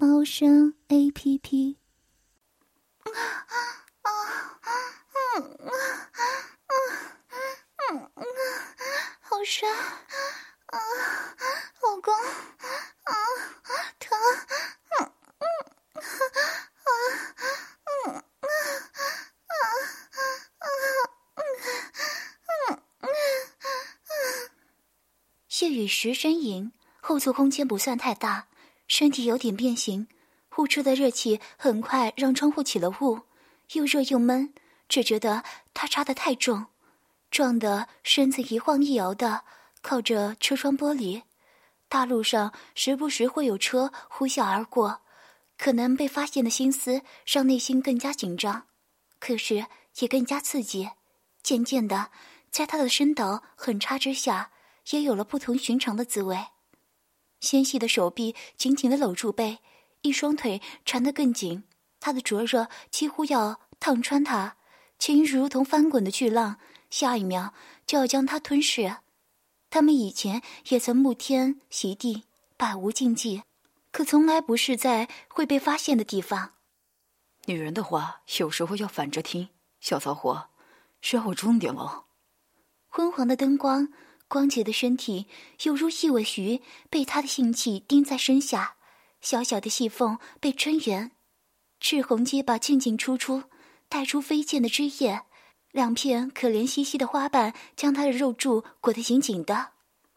猫声 A P P。好帅啊，老公啊，疼，嗯嗯啊嗯啊啊啊嗯嗯嗯。谢雨时呻吟，后座空间不算太大，身体有点变形，呼出的热气很快让窗户起了雾，又热又闷，只觉得他插得太重。撞得身子一晃一摇的，靠着车窗玻璃。大路上时不时会有车呼啸而过，可能被发现的心思让内心更加紧张，可是也更加刺激。渐渐的，在他的身导狠插之下，也有了不同寻常的滋味。纤细的手臂紧紧的搂住背，一双腿缠得更紧，他的灼热几乎要烫穿他，情如同翻滚的巨浪。下一秒就要将他吞噬。他们以前也曾沐天席地，百无禁忌，可从来不是在会被发现的地方。女人的话有时候要反着听。小骚货，是要我重点了。昏黄的灯光，光洁的身体，犹如一尾鱼被他的性器钉在身下。小小的细缝被撑圆，赤红结巴进进出出，带出飞溅的汁液。两片可怜兮兮的花瓣将他的肉柱裹得紧紧的，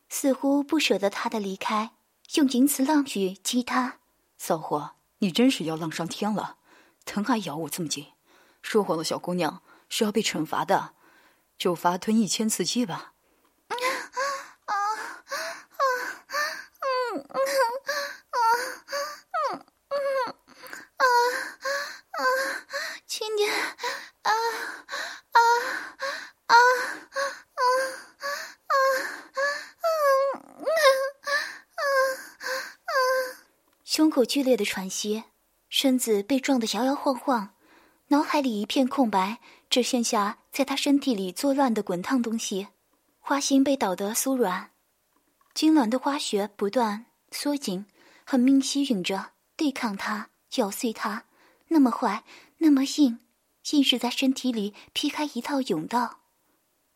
似乎不舍得他的离开，用淫词浪语激他。骚货，你真是要浪上天了，疼还咬我这么紧。说谎的小姑娘是要被惩罚的，就罚吞一千次鸡吧。啊啊啊！嗯嗯啊嗯嗯啊啊！轻点啊！啊啊啊啊啊啊啊！啊啊轻点啊啊啊啊啊啊啊啊啊啊啊胸口剧烈的喘息，身子被撞得摇摇晃晃，脑海里一片空白，只剩下在他身体里作乱的滚烫东西。花心被捣得酥软，痉挛的花穴不断缩紧，狠命吸吮着，对抗它，咬碎它，那么坏，那么硬。硬是在身体里劈开一道甬道，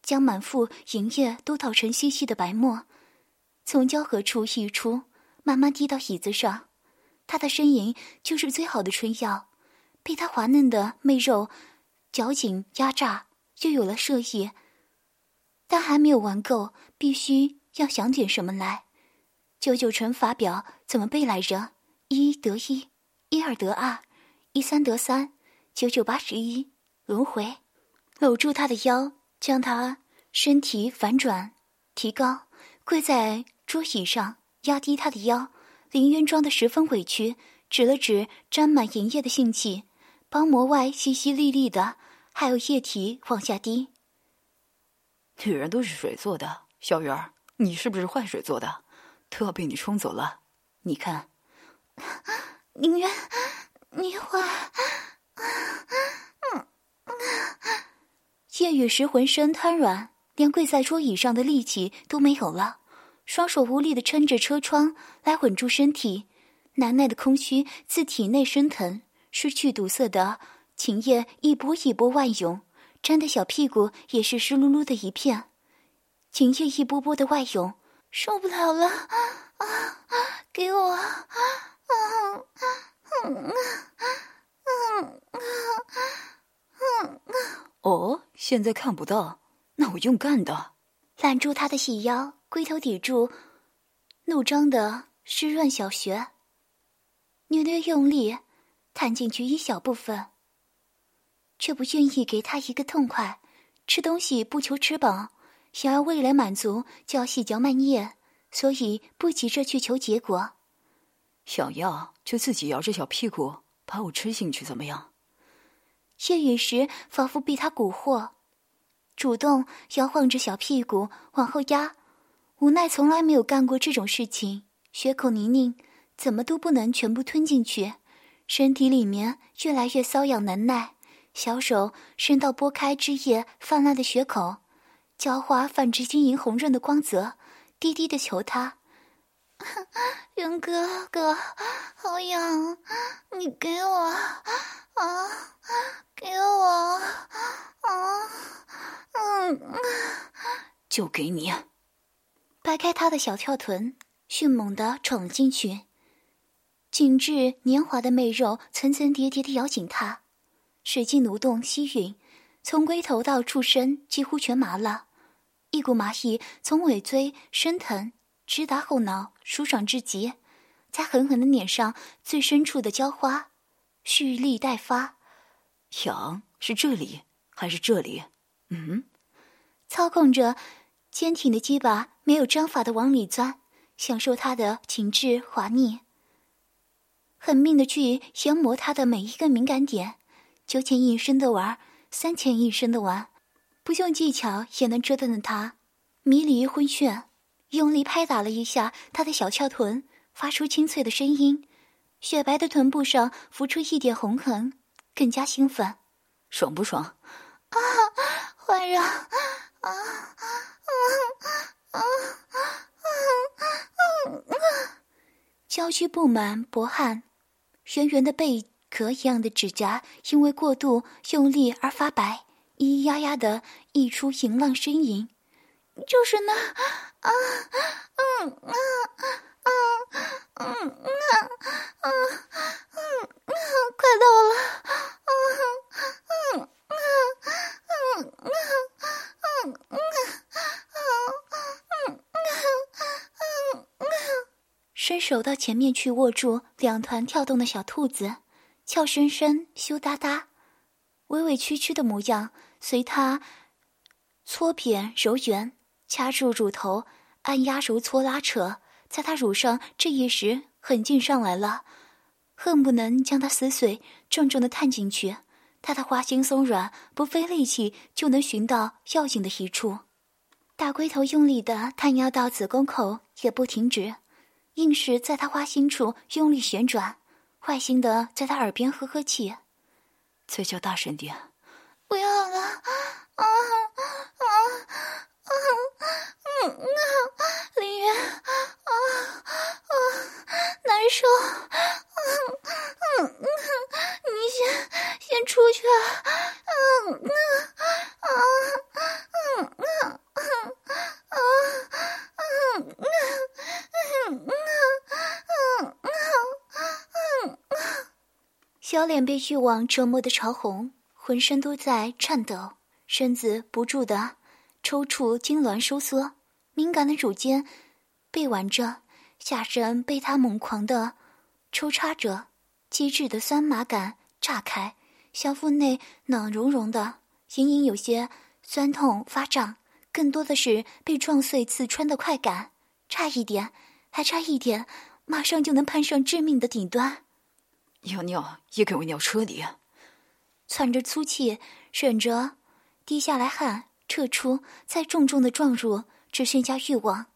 将满腹营液都捣成细细的白沫，从交合处溢出，慢慢滴到椅子上。他的呻吟就是最好的春药，被他滑嫩的媚肉绞紧压榨，又有了射意。但还没有玩够，必须要想点什么来。九九乘法表怎么背来着？一得一，一二得二，一三得三。九九八十一轮回，搂住他的腰，将他身体反转，提高，跪在桌椅上，压低他的腰。林渊装的十分委屈，指了指沾满银液的性器，包膜外淅淅沥沥的，还有液体往下滴。女人都是水做的，小鱼儿，你是不是坏水做的？都要被你冲走了。你看，宁渊，你坏。叶雨石浑身瘫软，连跪在桌椅上的力气都没有了，双手无力的撑着车窗来稳住身体，难耐的空虚自体内升腾，失去堵塞的情液一波一波外涌，沾的小屁股也是湿漉漉的一片，情液一波波的外涌，受不了了，啊，给我，啊，嗯，嗯，嗯，哦。现在看不到，那我用干的，揽住他的细腰，龟头抵住怒张的湿润小穴，略略用力，探进去一小部分，却不愿意给他一个痛快。吃东西不求吃饱，想要未来满足就要细嚼慢咽，所以不急着去求结果。想要就自己摇着小屁股把我吃进去怎么样？夜雨时仿佛被他蛊惑，主动摇晃着小屁股往后压，无奈从来没有干过这种事情，血口泥泞，怎么都不能全部吞进去，身体里面越来越瘙痒难耐，小手伸到拨开枝叶泛滥的血口，娇花泛着晶莹红润的光泽，低低的求他：“ 云哥哥，好痒，你给我啊！”给我，啊，嗯，就给你。掰开他的小翘臀，迅猛地闯了进去，紧致黏滑的媚肉层层叠叠地咬紧他，使劲蠕动吸吮，从龟头到触身几乎全麻了，一股麻意从尾椎升腾，直达后脑，舒爽至极，再狠狠的碾上最深处的娇花，蓄力待发。痒是这里还是这里？嗯，操控着坚挺的鸡巴，没有章法的往里钻，享受它的紧致滑腻，狠命的去研磨它的每一个敏感点，九浅一深的玩，三浅一深的玩，不用技巧也能折腾的他迷离昏眩，用力拍打了一下他的小翘臀，发出清脆的声音，雪白的臀部上浮出一点红痕。更加兴奋，爽不爽？啊，环绕，啊啊啊啊啊啊！娇躯布满薄汗，圆圆的贝壳一样的指甲因为过度用力而发白，咿咿呀呀的溢出淫浪呻吟。就是那，啊，嗯啊啊嗯啊啊嗯啊，快到了！伸手到前面去握住两团跳动的小兔子，俏生生、羞答答、委委屈屈的模样，随他搓扁揉圆，掐住乳头，按压揉搓拉扯，在他乳上这一时狠劲上来了，恨不能将他撕碎，重重的探进去。他的花心松软，不费力气就能寻到要紧的一处。大龟头用力的探压到子宫口，也不停止。硬是在他花心处用力旋转，坏心的在他耳边呵呵气，再叫大声点！不要了，啊啊啊啊！嗯啊，林渊，啊啊，难受，嗯嗯嗯，你先先出去，嗯嗯啊嗯嗯嗯啊嗯嗯嗯。小脸被欲望折磨的潮红，浑身都在颤抖，身子不住的抽搐痉挛收缩，敏感的乳尖被挽着，下身被他猛狂的抽插着，机智的酸麻感炸开，小腹内暖融融的，隐隐有些酸痛发胀，更多的是被撞碎刺穿的快感，差一点，还差一点，马上就能攀上致命的顶端。要尿也给我尿车里，喘着粗气，忍着滴下来汗，撤出，再重重的撞入，只剩下欲望。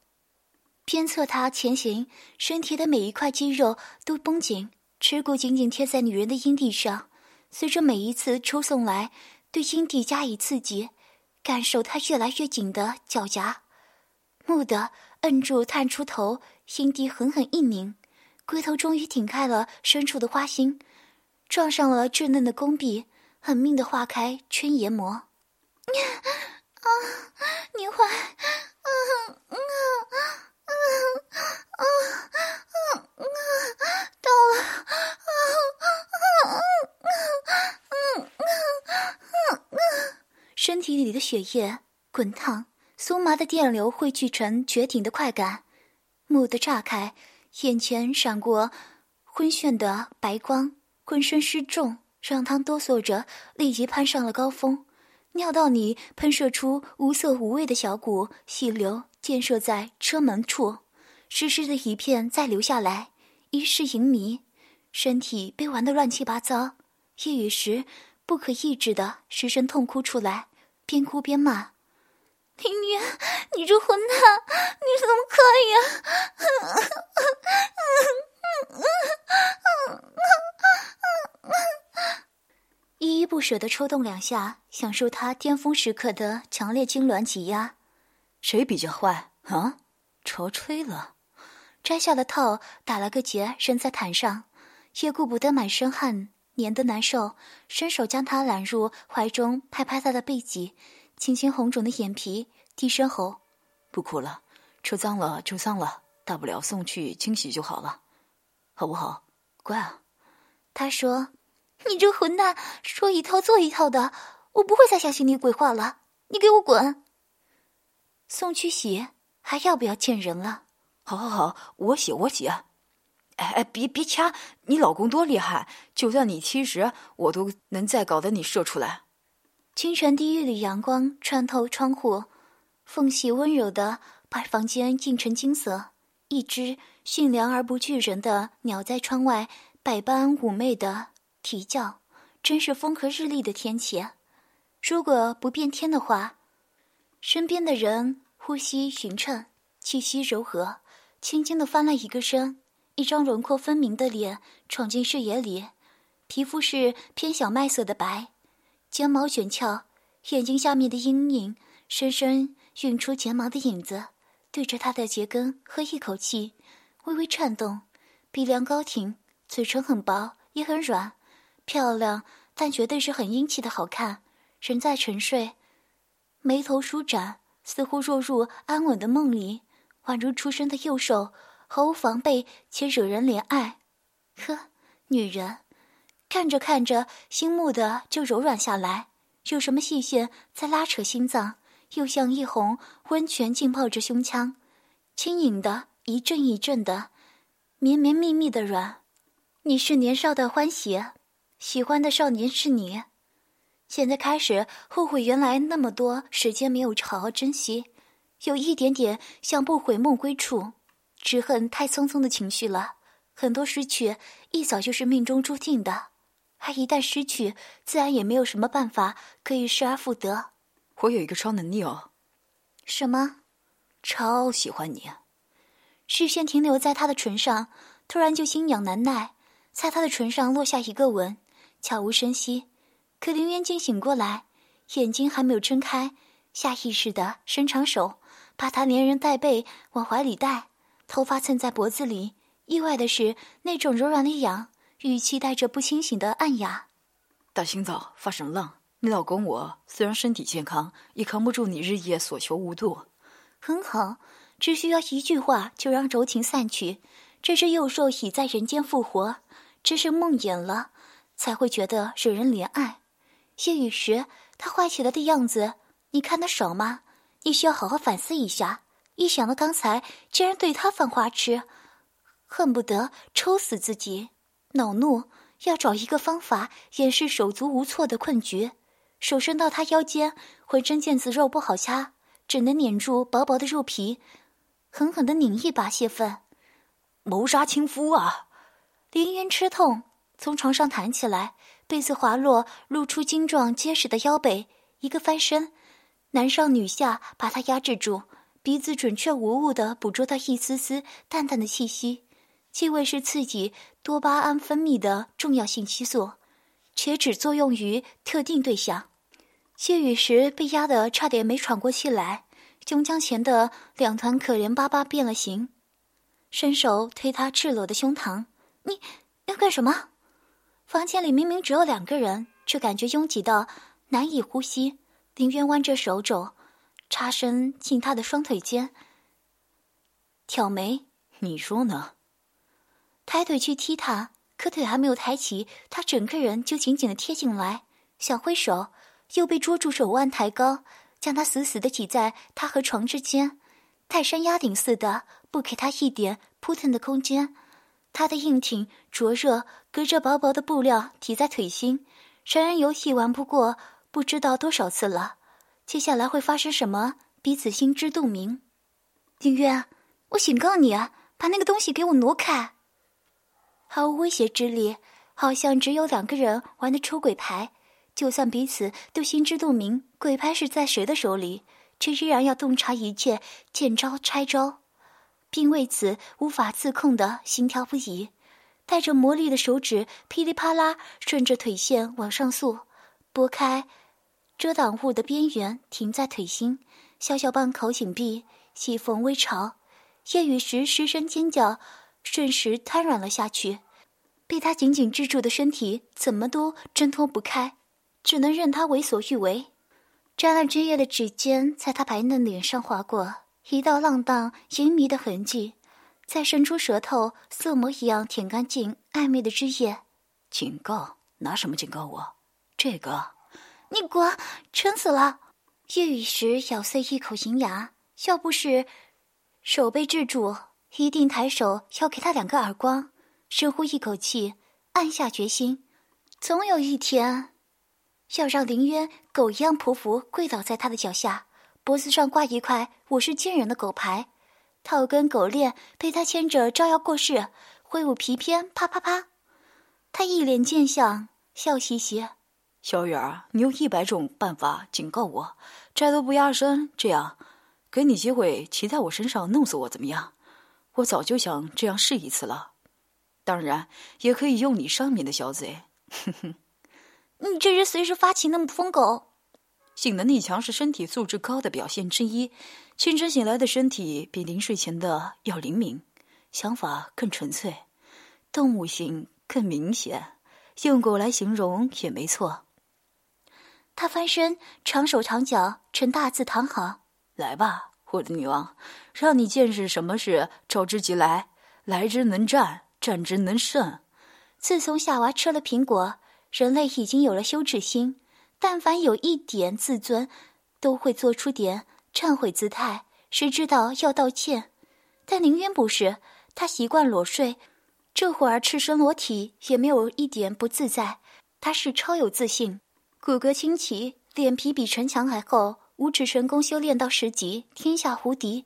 鞭策他前行，身体的每一块肌肉都绷紧，耻骨紧紧贴在女人的阴蒂上，随着每一次抽送来，对阴蒂加以刺激，感受它越来越紧的脚夹，蓦地摁住，探出头，阴蒂狠狠一拧。龟头终于挺开了深处的花心，撞上了稚嫩的宫壁，狠命的化开圈研磨。啊，你坏！啊啊啊啊啊啊！到了！啊啊啊啊啊啊！身体里的血液滚烫，酥麻的电流汇聚成绝顶的快感，蓦地炸开。眼前闪过昏眩的白光，浑身失重，让他哆嗦着，立即攀上了高峰。尿道里喷射出无色无味的小股细流，溅射在车门处，湿湿的一片再流下来，一世淫迷，身体被玩得乱七八糟。夜雨时不可抑制的失声痛哭出来，边哭边骂：“林渊，你这混蛋，你怎么可以啊！” 依依不舍的抽动两下，享受他巅峰时刻的强烈痉挛挤压。谁比较坏啊？潮吹了，摘下了套，打了个结，扔在毯上。也顾不得满身汗，黏得难受，伸手将他揽入怀中，拍拍他的背脊，轻轻红肿的眼皮，低声吼：“不哭了，车脏了就脏了，大不了送去清洗就好了，好不好？乖啊。”他说：“你这混蛋，说一套做一套的，我不会再相信你鬼话了，你给我滚！”送去洗，还要不要见人了？好，好，好，我洗，我洗。哎哎，别别掐！你老公多厉害，就算你七十，我都能再搞得你射出来。清晨第一缕阳光穿透窗户，缝隙温柔的把房间映成金色。一只驯良而不惧人的鸟在窗外百般妩媚的啼叫，真是风和日丽的天气。如果不变天的话。身边的人呼吸匀称，气息柔和，轻轻的翻了一个身，一张轮廓分明的脸闯进视野里，皮肤是偏小麦色的白，睫毛卷翘，眼睛下面的阴影深深晕出睫毛的影子，对着他的睫根喝一口气，微微颤动，鼻梁高挺，嘴唇很薄也很软，漂亮，但绝对是很英气的好看，人在沉睡。眉头舒展，似乎落入安稳的梦里，宛如出生的幼兽，毫无防备且惹人怜爱。呵，女人，看着看着，心木的就柔软下来，有什么细线在拉扯心脏，又像一泓温泉浸泡着胸腔，轻盈的一阵一阵的，绵绵密密的软。你是年少的欢喜，喜欢的少年是你。现在开始后悔，原来那么多时间没有好好珍惜，有一点点像不悔梦归处，只恨太匆匆的情绪了。很多失去一早就是命中注定的，而一旦失去，自然也没有什么办法可以失而复得。我有一个超能力哦，什么？超喜欢你。视线停留在他的唇上，突然就心痒难耐，在他的唇上落下一个吻，悄无声息。可林渊竟醒过来，眼睛还没有睁开，下意识的伸长手，把他连人带背往怀里带，头发蹭在脖子里。意外的是，那种柔软的痒，语气带着不清醒的暗哑。大清早发什么浪？你老公我虽然身体健康，也扛不住你日夜所求无度。很好，只需要一句话就让柔情散去。这只幼兽已在人间复活，只是梦魇了，才会觉得惹人怜爱。夜雨时，他坏起来的样子，你看得少吗？你需要好好反思一下。一想到刚才竟然对他犯花痴，恨不得抽死自己，恼怒，要找一个方法掩饰手足无措的困局。手伸到他腰间，浑身腱子肉不好掐，只能捻住薄薄的肉皮，狠狠的拧一把泄愤。谋杀亲夫啊！凌渊吃痛，从床上弹起来。被子滑落，露出精壮结实的腰背。一个翻身，男上女下，把他压制住。鼻子准确无误地捕捉到一丝丝淡淡的气息，气味是刺激多巴胺分泌的重要信息素，且只作用于特定对象。谢雨时被压得差点没喘过气来，胸腔前的两团可怜巴巴变了形，伸手推他赤裸的胸膛：“你要干什么？”房间里明明只有两个人，却感觉拥挤到难以呼吸。林渊弯着手肘，插身进他的双腿间，挑眉：“你说呢？”抬腿去踢他，可腿还没有抬起，他整个人就紧紧的贴进来，想挥手，又被捉住手腕，抬高，将他死死的挤在他和床之间，泰山压顶似的，不给他一点扑腾的空间。他的硬挺灼热，隔着薄薄的布料抵在腿心。成人游戏玩不过不知道多少次了，接下来会发生什么，彼此心知肚明。景月，我警告你啊，把那个东西给我挪开。毫无威胁之力，好像只有两个人玩的抽鬼牌。就算彼此都心知肚明，鬼牌是在谁的手里，却依然要洞察一切，见招拆招，并为此无法自控的心跳不已。带着魔力的手指噼里啪啦顺着腿线往上溯，拨开遮挡物的边缘，停在腿心。小小半口紧闭，细缝微潮。夜雨时失声尖叫，瞬时瘫软了下去。被他紧紧支住的身体怎么都挣脱不开。只能任他为所欲为。沾了汁液的指尖在他白嫩脸上划过，一道浪荡淫迷的痕迹。再伸出舌头，色魔一样舔干净暧昧的汁液。警告？拿什么警告我？这个？你滚！撑死了！夜雨时咬碎一口银牙，要不是手被制住，一定抬手要给他两个耳光。深呼一口气，暗下决心，总有一天。要让林渊狗一样匍匐跪倒在他的脚下，脖子上挂一块“我是贱人”的狗牌，套根狗链被他牵着招摇过市，挥舞皮鞭，啪啪啪。他一脸贱相，笑嘻嘻：“小雨儿，你用一百种办法警告我，债都不压身。这样，给你机会骑在我身上弄死我，怎么样？我早就想这样试一次了。当然，也可以用你上面的小嘴，哼哼。”你这人随时发情那么疯狗，性能力强是身体素质高的表现之一。清晨醒来的身体比临睡前的要灵敏，想法更纯粹，动物性更明显。用狗来形容也没错。他翻身，长手长脚，呈大字躺好。来吧，我的女王，让你见识什么是召之即来，来之能战，战之能胜。自从夏娃吃了苹果。人类已经有了羞耻心，但凡有一点自尊，都会做出点忏悔姿态。谁知道要道歉？但林渊不是，他习惯裸睡，这会儿赤身裸体也没有一点不自在。他是超有自信，骨骼清奇，脸皮比城墙还厚，五指神功修炼到十级，天下无敌。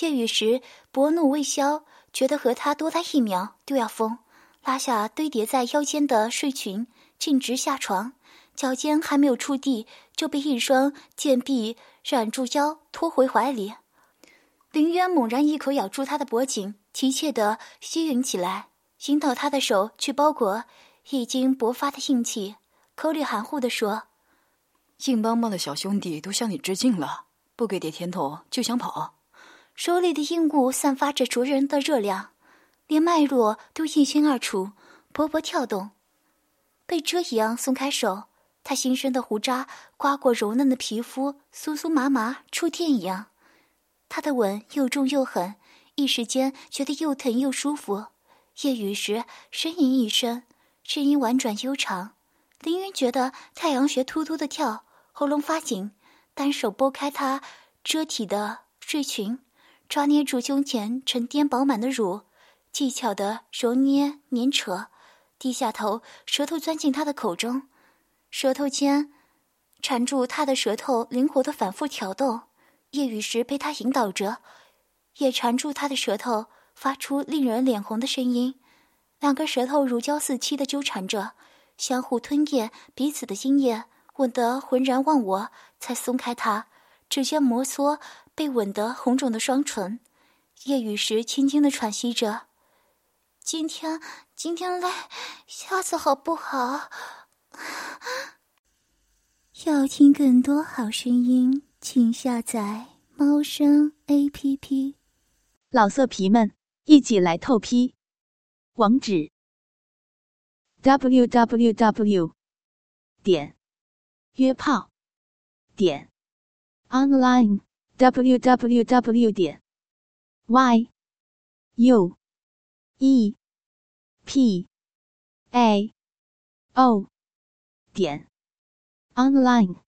夜雨时薄怒未消，觉得和他多待一秒都要疯，拉下堆叠在腰间的睡裙。径直下床，脚尖还没有触地，就被一双贱臂揽住腰，拖回怀里。林渊猛然一口咬住他的脖颈，急切地吸吮起来，引导他的手去包裹已经勃发的硬气，口里含糊地说：“硬邦邦的小兄弟都向你致敬了，不给点甜头就想跑。”手里的硬物散发着灼人的热量，连脉络都一清二楚，勃勃跳动。被蛰一样松开手，他新生的胡渣刮过柔嫩的皮肤，酥酥麻麻，触电一样。他的吻又重又狠，一时间觉得又疼又舒服。夜雨时呻吟一声，声音婉转悠长。凌云觉得太阳穴突突的跳，喉咙发紧，单手拨开他遮体的睡裙，抓捏住胸前沉甸饱满的乳，技巧的揉捏捻扯。低下头，舌头钻进他的口中，舌头尖缠住他的舌头，灵活的反复挑逗。夜雨时被他引导着，也缠住他的舌头，发出令人脸红的声音。两个舌头如胶似漆的纠缠着，相互吞咽彼此的精液，吻得浑然忘我，才松开他，指尖摩挲被吻得红肿的双唇。夜雨时轻轻的喘息着。今天，今天累，下次好不好？要听更多好声音，请下载猫声 A P P。老色皮们，一起来透批！网址：w w w 点约炮点 online w w w 点 y u。E p a o 点 online。